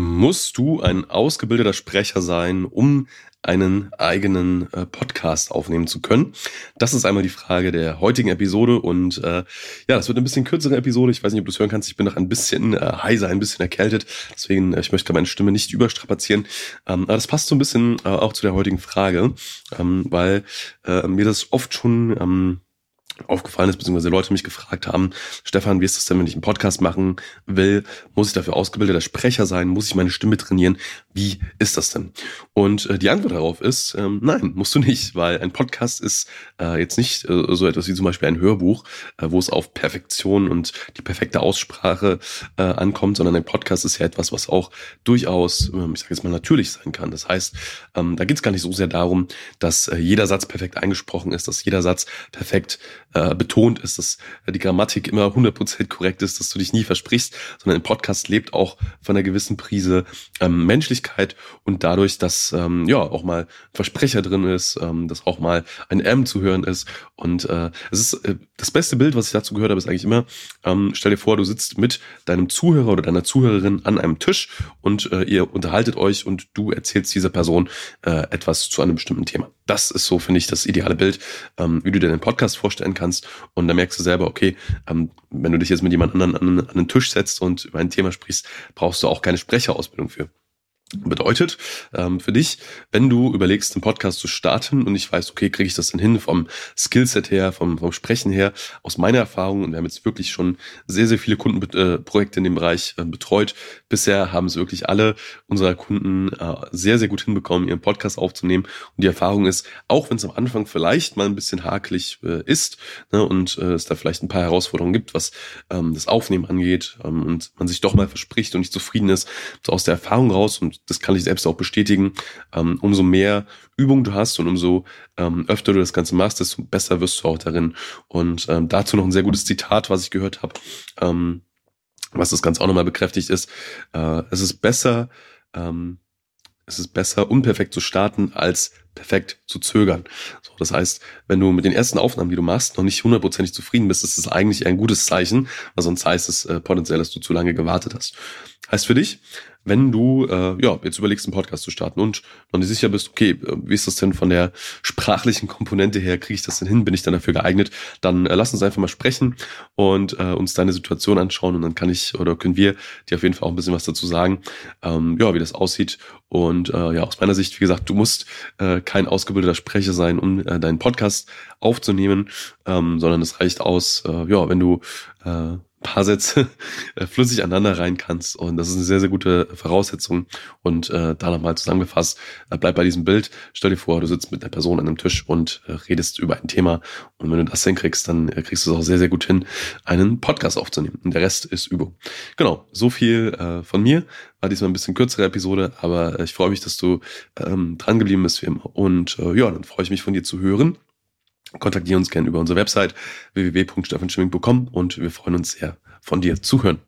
Musst du ein ausgebildeter Sprecher sein, um einen eigenen äh, Podcast aufnehmen zu können? Das ist einmal die Frage der heutigen Episode und äh, ja, das wird eine bisschen kürzere Episode. Ich weiß nicht, ob du es hören kannst. Ich bin noch ein bisschen äh, heiser, ein bisschen erkältet. Deswegen, äh, ich möchte meine Stimme nicht überstrapazieren. Ähm, aber das passt so ein bisschen äh, auch zu der heutigen Frage, ähm, weil äh, mir das oft schon ähm, aufgefallen ist, beziehungsweise Leute mich gefragt haben, Stefan, wie ist das denn, wenn ich einen Podcast machen will? Muss ich dafür ausgebildeter Sprecher sein? Muss ich meine Stimme trainieren? Wie ist das denn? Und äh, die Antwort darauf ist, ähm, nein, musst du nicht, weil ein Podcast ist äh, jetzt nicht äh, so etwas wie zum Beispiel ein Hörbuch, äh, wo es auf Perfektion und die perfekte Aussprache äh, ankommt, sondern ein Podcast ist ja etwas, was auch durchaus, äh, ich sage jetzt mal, natürlich sein kann. Das heißt, ähm, da geht es gar nicht so sehr darum, dass äh, jeder Satz perfekt eingesprochen ist, dass jeder Satz perfekt äh, betont ist, dass die Grammatik immer 100% korrekt ist, dass du dich nie versprichst, sondern ein Podcast lebt auch von einer gewissen Prise ähm, Menschlichkeit und dadurch, dass ähm, ja auch mal ein Versprecher drin ist, ähm, dass auch mal ein M zu hören ist und äh, es ist äh, das beste Bild, was ich dazu gehört habe, ist eigentlich immer, ähm, stell dir vor, du sitzt mit deinem Zuhörer oder deiner Zuhörerin an einem Tisch und äh, ihr unterhaltet euch und du erzählst dieser Person äh, etwas zu einem bestimmten Thema. Das ist so, finde ich, das ideale Bild, ähm, wie du dir den Podcast vorstellen kannst. Und da merkst du selber, okay, ähm, wenn du dich jetzt mit jemand anderen an, an einen Tisch setzt und über ein Thema sprichst, brauchst du auch keine Sprecherausbildung für. Bedeutet ähm, für dich, wenn du überlegst, einen Podcast zu starten und ich weiß, okay, kriege ich das denn hin vom Skillset her, vom, vom Sprechen her, aus meiner Erfahrung, und wir haben jetzt wirklich schon sehr, sehr viele Kundenprojekte äh, in dem Bereich äh, betreut. Bisher haben es wirklich alle unserer Kunden äh, sehr, sehr gut hinbekommen, ihren Podcast aufzunehmen. Und die Erfahrung ist, auch wenn es am Anfang vielleicht mal ein bisschen hakelig äh, ist ne, und äh, es da vielleicht ein paar Herausforderungen gibt, was ähm, das Aufnehmen angeht ähm, und man sich doch mal verspricht und nicht zufrieden ist, so aus der Erfahrung raus und das kann ich selbst auch bestätigen, ähm, umso mehr Übung du hast und umso ähm, öfter du das Ganze machst, desto besser wirst du auch darin. Und ähm, dazu noch ein sehr gutes Zitat, was ich gehört habe, ähm, was das Ganze auch nochmal bekräftigt ist. Äh, es ist besser, ähm, es ist besser, unperfekt zu starten, als perfekt zu zögern. So, das heißt, wenn du mit den ersten Aufnahmen, die du machst, noch nicht hundertprozentig zufrieden bist, ist das eigentlich ein gutes Zeichen, weil sonst heißt es äh, potenziell, dass du zu lange gewartet hast. Heißt für dich, wenn du äh, ja jetzt überlegst, einen Podcast zu starten und noch nicht sicher bist, okay, äh, wie ist das denn von der sprachlichen Komponente her, kriege ich das denn hin, bin ich dann dafür geeignet, dann äh, lass uns einfach mal sprechen und äh, uns deine Situation anschauen und dann kann ich oder können wir dir auf jeden Fall auch ein bisschen was dazu sagen, ähm, ja, wie das aussieht und äh, ja, aus meiner Sicht, wie gesagt, du musst äh, kein ausgebildeter Sprecher sein, um äh, deinen Podcast aufzunehmen, ähm, sondern es reicht aus, äh, ja, wenn du äh, paar Sätze äh, flüssig aneinander rein kannst. Und das ist eine sehr, sehr gute Voraussetzung. Und äh, da nochmal zusammengefasst, äh, bleib bei diesem Bild. Stell dir vor, du sitzt mit einer Person an einem Tisch und äh, redest über ein Thema. Und wenn du das hinkriegst, dann äh, kriegst du es auch sehr, sehr gut hin, einen Podcast aufzunehmen. Und der Rest ist Übung. Genau, so viel äh, von mir. War diesmal ein bisschen kürzere Episode, aber äh, ich freue mich, dass du ähm, dran geblieben bist wie immer. Und äh, ja, dann freue ich mich von dir zu hören kontaktiere uns gerne über unsere Website www.steffanschimming.com und wir freuen uns sehr, von dir zu hören.